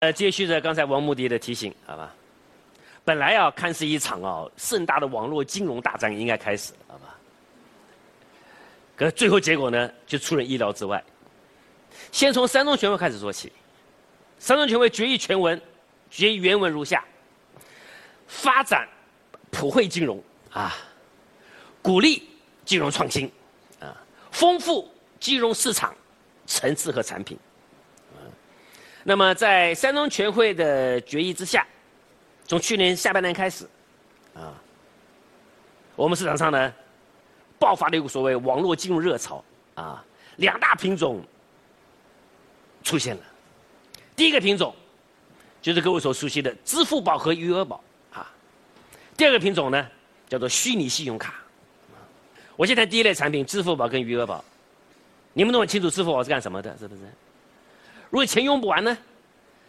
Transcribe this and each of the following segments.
呃，接续着刚才王牧迪的提醒，好吧？本来啊，看似一场哦盛大的网络金融大战应该开始，好吧？可最后结果呢，就出人意料之外。先从三中全会开始说起，三中全会决议全文，决议原文如下：发展普惠金融啊，鼓励金融创新啊，丰富金融市场层次和产品。那么在三中全会的决议之下，从去年下半年开始，啊，我们市场上呢，爆发了一股所谓网络金融热潮啊，两大品种出现了。第一个品种就是各位所熟悉的支付宝和余额宝啊，第二个品种呢叫做虚拟信用卡。我先谈第一类产品，支付宝跟余额宝，你们都很清楚支付宝是干什么的，是不是？如果钱用不完呢，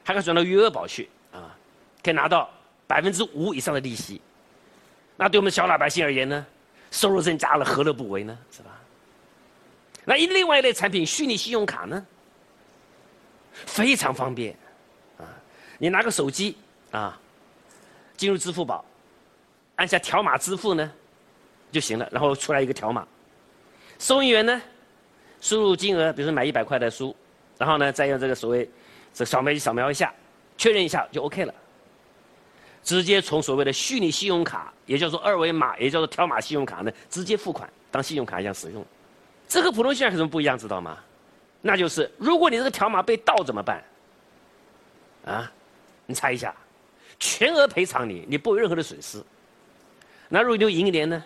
还可以转到余额宝去啊，可以拿到百分之五以上的利息。那对我们小老百姓而言呢，收入增加了，何乐不为呢？是吧？那一另外一类产品，虚拟信用卡呢，非常方便啊，你拿个手机啊，进入支付宝，按下条码支付呢就行了，然后出来一个条码，收银员呢输入金额，比如说买一百块的书。然后呢，再用这个所谓这扫描仪扫描一下，确认一下就 OK 了。直接从所谓的虚拟信用卡，也叫做二维码，也叫做条码信用卡呢，直接付款，当信用卡一样使用。这和普通信用卡有什么不一样，知道吗？那就是如果你这个条码被盗怎么办？啊，你猜一下，全额赔偿你，你不有任何的损失。那如果用银联呢？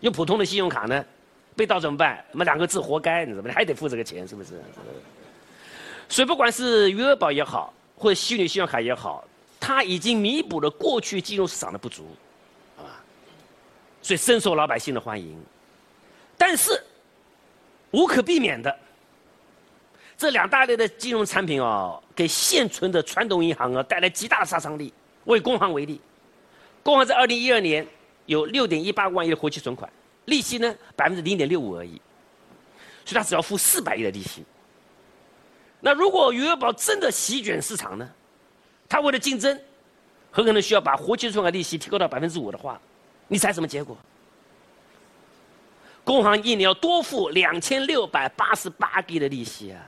用普通的信用卡呢？被盗怎么办？那么两个字，活该，你怎么？还得付这个钱，是不是？所以，不管是余额宝也好，或者虚拟信用卡也好，它已经弥补了过去金融市场的不足，啊，所以深受老百姓的欢迎。但是，无可避免的，这两大类的金融产品哦，给现存的传统银行啊带来极大的杀伤力。为工行为例，工行在二零一二年有六点一八万亿的活期存款，利息呢百分之零点六五而已，所以它只要付四百亿的利息。那如果余额宝真的席卷市场呢？他为了竞争，很可能需要把活期存款利息提高到百分之五的话，你猜什么结果？工行一年要多付两千六百八十八亿的利息啊！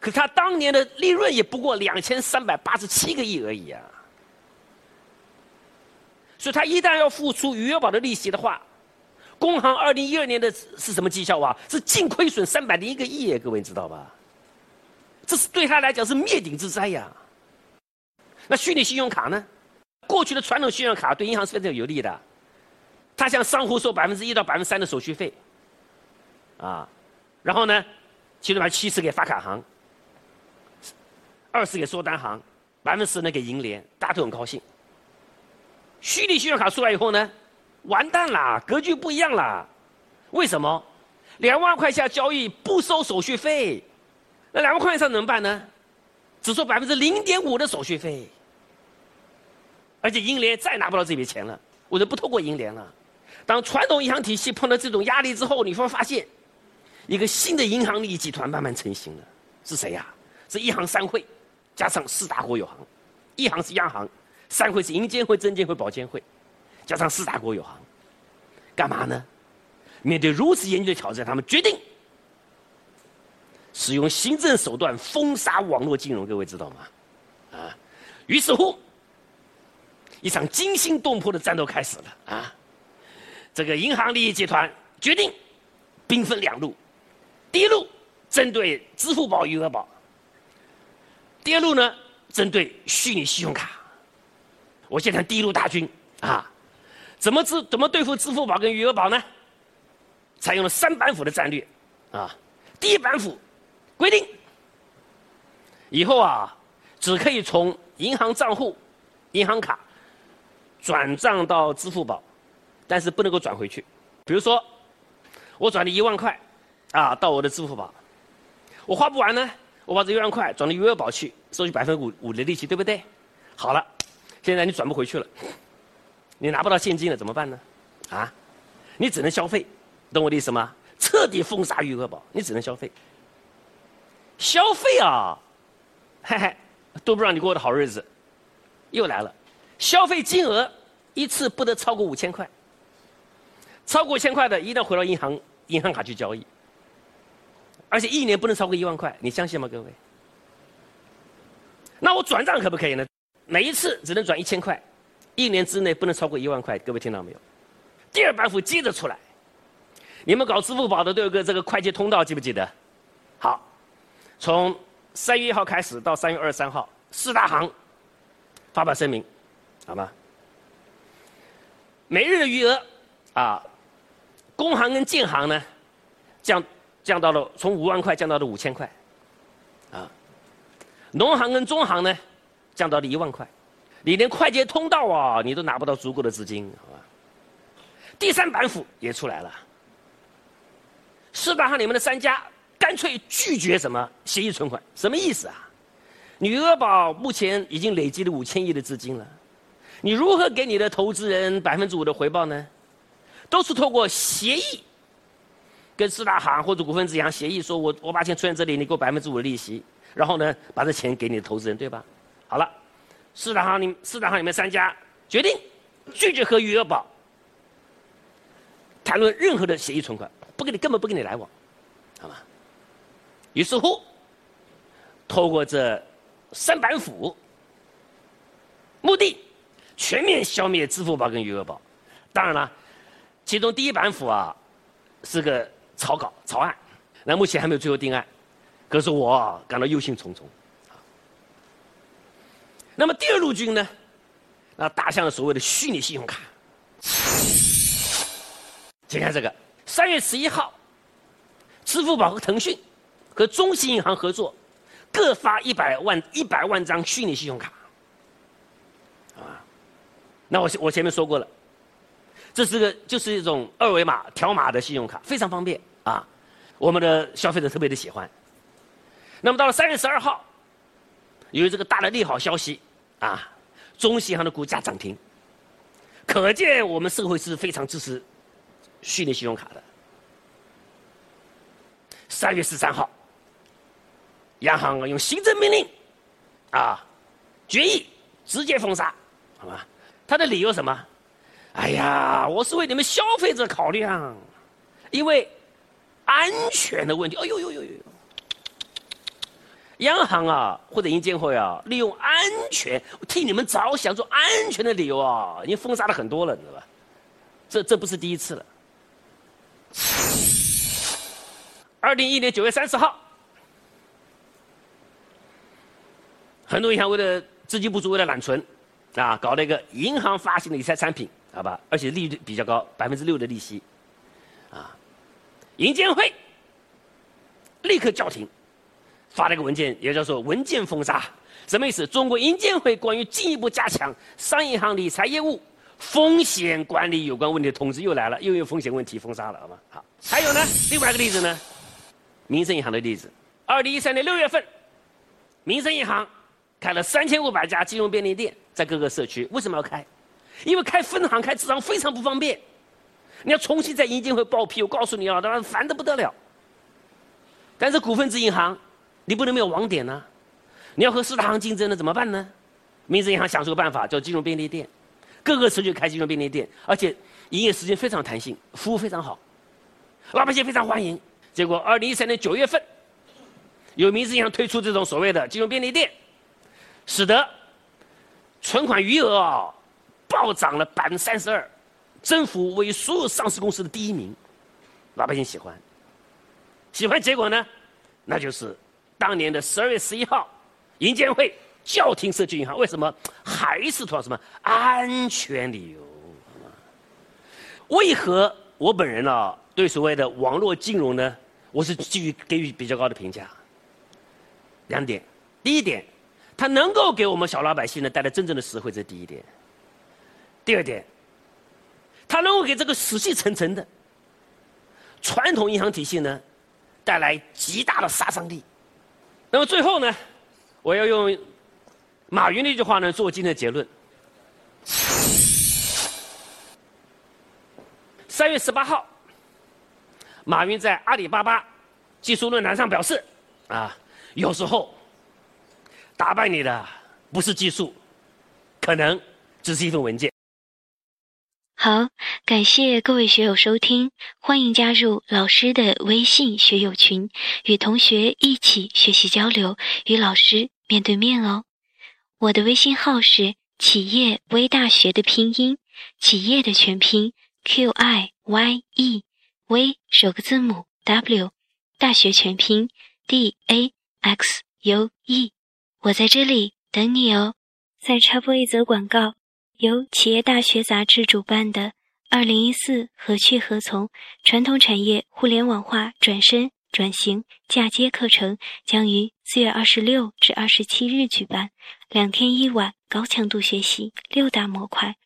可他当年的利润也不过两千三百八十七个亿而已啊！所以他一旦要付出余额宝的利息的话，工行二零一二年的是什么绩效啊？是净亏损三百零一个亿，各位知道吧？这是对他来讲是灭顶之灾呀。那虚拟信用卡呢？过去的传统信用卡对银行是非常有利的，他向商户收百分之一到百分之三的手续费，啊，然后呢，其中把七十给发卡行，二十给收单行，百分之十呢给银联，大家都很高兴。虚拟信用卡出来以后呢，完蛋啦，格局不一样啦。为什么？两万块钱交易不收手续费。那两万块钱上怎么办呢？只收百分之零点五的手续费，而且银联再拿不到这笔钱了，我就不透过银联了。当传统银行体系碰到这种压力之后，你会发现，一个新的银行利益集团慢慢成型了。是谁呀？是一行三会，加上四大国有行。一行是央行，三会是银监会、证监会、保监会，加上四大国有行，干嘛呢？面对如此严峻的挑战，他们决定。使用行政手段封杀网络金融，各位知道吗？啊，于是乎，一场惊心动魄的战斗开始了啊！这个银行利益集团决定兵分两路，第一路针对支付宝、余额宝，第二路呢针对虚拟信用卡。我先谈第一路大军啊，怎么支怎么对付支付宝跟余额宝呢？采用了三板斧的战略啊，第一板斧。规定以后啊，只可以从银行账户、银行卡转账到支付宝，但是不能够转回去。比如说，我转了一万块啊到我的支付宝，我花不完呢，我把这一万块转到余额宝去，收取百分之五五的利息，对不对？好了，现在你转不回去了，你拿不到现金了，怎么办呢？啊，你只能消费，懂我的意思吗？彻底封杀余额宝，你只能消费。消费啊，嘿嘿，都不让你过的好日子，又来了，消费金额一次不得超过五千块，超过五千块的一定要回到银行银行卡去交易，而且一年不能超过一万块，你相信吗，各位？那我转账可不可以呢？每一次只能转一千块，一年之内不能超过一万块，各位听到没有？第二板斧接着出来，你们搞支付宝的都有个这个快捷通道，记不记得？从三月一号开始到三月二十三号，四大行发表声明，好吗？每日的余额啊，工行跟建行呢降降到了从五万块降到了五千块，啊，农行跟中行呢降到了一万块，你连快捷通道啊你都拿不到足够的资金，好吧？第三板斧也出来了，四大行里面的三家。干脆拒绝什么协议存款？什么意思啊？女额宝目前已经累积了五千亿的资金了，你如何给你的投资人百分之五的回报呢？都是透过协议，跟四大行或者股份制银行协议，说我我把钱存在这里，你给我百分之五的利息，然后呢把这钱给你的投资人，对吧？好了，四大行里四大行里面三家决定拒绝和余额宝谈论任何的协议存款，不跟你根本不跟你来往，好吗？于是乎，透过这三板斧，目的全面消灭支付宝跟余额宝。当然了，其中第一板斧啊是个草稿草案，那目前还没有最后定案。可是我感到忧心忡忡。那么第二路军呢，那打向了所谓的虚拟信用卡。请看这个，三月十一号，支付宝和腾讯。和中信银行合作，各发一百万一百万张虚拟信用卡，啊，那我我前面说过了，这是个就是一种二维码条码的信用卡，非常方便啊，我们的消费者特别的喜欢。那么到了三月十二号，由于这个大的利好消息啊，中信银行的股价涨停，可见我们社会是非常支持虚拟信用卡的。三月十三号。央行啊用行政命令，啊，决议直接封杀，好吧？他的理由什么？哎呀，我是为你们消费者考量，因为安全的问题。哎呦呦呦呦！呦央行啊，或者银监会啊，利用安全替你们着想，做安全的理由啊，已经封杀了很多了，你知道吧？这这不是第一次了。二零一一年九月三十号。很多银行为了资金不足，为了揽存，啊，搞了一个银行发行的理财产品，好吧，而且利率比较高，百分之六的利息，啊，银监会立刻叫停，发了一个文件，也叫做文件封杀，什么意思？中国银监会关于进一步加强商业银行理财业务风险管理有关问题的通知又来了，又有风险问题封杀了，好吧？好，还有呢，另外一个例子呢，民生银行的例子，二零一三年六月份，民生银行。开了三千五百家金融便利店，在各个社区。为什么要开？因为开分行、开支行非常不方便。你要重新在银监会报批，我告诉你啊，当然烦得不得了。但是股份制银行，你不能没有网点呢。你要和四大行竞争，呢怎么办呢？民生银行想出个办法，叫金融便利店，各个社区开金融便利店，而且营业时间非常弹性，服务非常好，老百姓非常欢迎。结果，二零一三年九月份，有民生银行推出这种所谓的金融便利店。使得存款余额啊暴涨了百分之三十二，增幅为所有上市公司的第一名，老百姓喜欢，喜欢结果呢，那就是当年的十二月十一号，银监会叫停社区银行，为什么？还是图什么安全理由？为何我本人呢对所谓的网络金融呢，我是基于给予比较高的评价？两点，第一点。它能够给我们小老百姓呢带来真正的实惠，这是第一点。第二点，它能够给这个死气沉沉的传统银行体系呢带来极大的杀伤力。那么最后呢，我要用马云那句话呢做今天的结论。三月十八号，马云在阿里巴巴技术论坛上表示：“啊，有时候。”打败你的不是技术，可能只是一份文件。好，感谢各位学友收听，欢迎加入老师的微信学友群，与同学一起学习交流，与老师面对面哦。我的微信号是企业微大学的拼音，企业的全拼 Q I Y E，微首个字母 W，大学全拼 D A X U E，我在这里等你哦。再插播一则广告。由企业大学杂志主办的“二零一四何去何从：传统产业互联网化转身转型嫁接”课程将于四月二十六至二十七日举办，两天一晚高强度学习六大模块。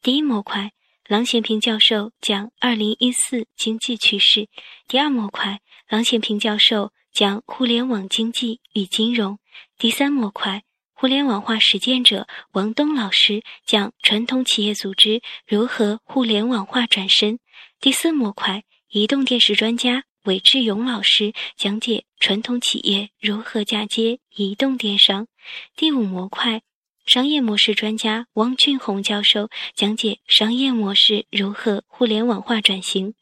第一模块，郎咸平教授讲二零一四经济趋势；第二模块，郎咸平教授讲互联网经济与金融；第三模块。互联网化实践者王东老师讲传统企业组织如何互联网化转身。第四模块，移动电视专家韦志勇老师讲解传统企业如何嫁接移动电商。第五模块，商业模式专家汪俊宏教授讲解商业模式如何互联网化转型。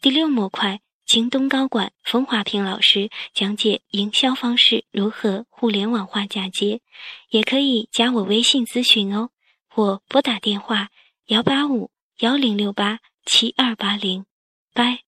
第六模块。京东高管冯华平老师讲解营销方式如何互联网化嫁接，也可以加我微信咨询哦，或拨打电话幺八五幺零六八七二八零，拜。